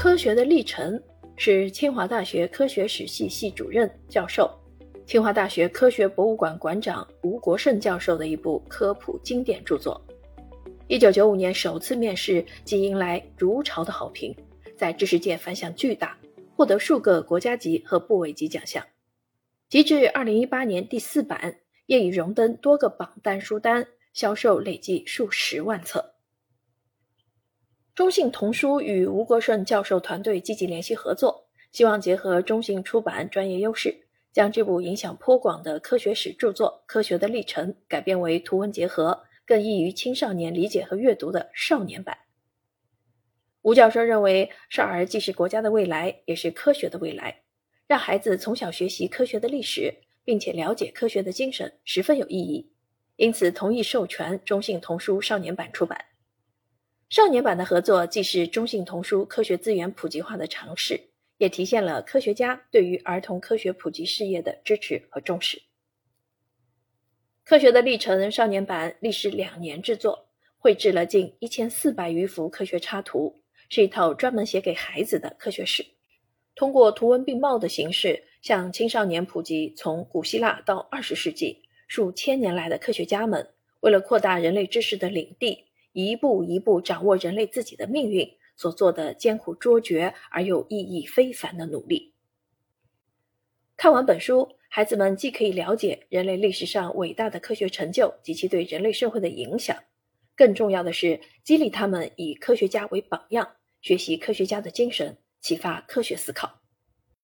科学的历程是清华大学科学史系系主任教授、清华大学科学博物馆馆长吴国胜教授的一部科普经典著作。一九九五年首次面世即迎来如潮的好评，在知识界反响巨大，获得数个国家级和部委级奖项。截至二零一八年第四版，业已荣登多个榜单书单，销售累计数十万册。中信童书与吴国顺教授团队积极联系合作，希望结合中信出版专业优势，将这部影响颇广的科学史著作《科学的历程》改编为图文结合、更易于青少年理解和阅读的少年版。吴教授认为，少儿既是国家的未来，也是科学的未来，让孩子从小学习科学的历史，并且了解科学的精神，十分有意义。因此，同意授权中信童书少年版出版。少年版的合作既是中信童书科学资源普及化的尝试，也体现了科学家对于儿童科学普及事业的支持和重视。科学的历程少年版历时两年制作，绘制了近一千四百余幅科学插图，是一套专门写给孩子的科学史。通过图文并茂的形式，向青少年普及从古希腊到二十世纪数千年来的科学家们为了扩大人类知识的领地。一步一步掌握人类自己的命运所做的艰苦卓绝而又意义非凡的努力。看完本书，孩子们既可以了解人类历史上伟大的科学成就及其对人类社会的影响，更重要的是激励他们以科学家为榜样，学习科学家的精神，启发科学思考。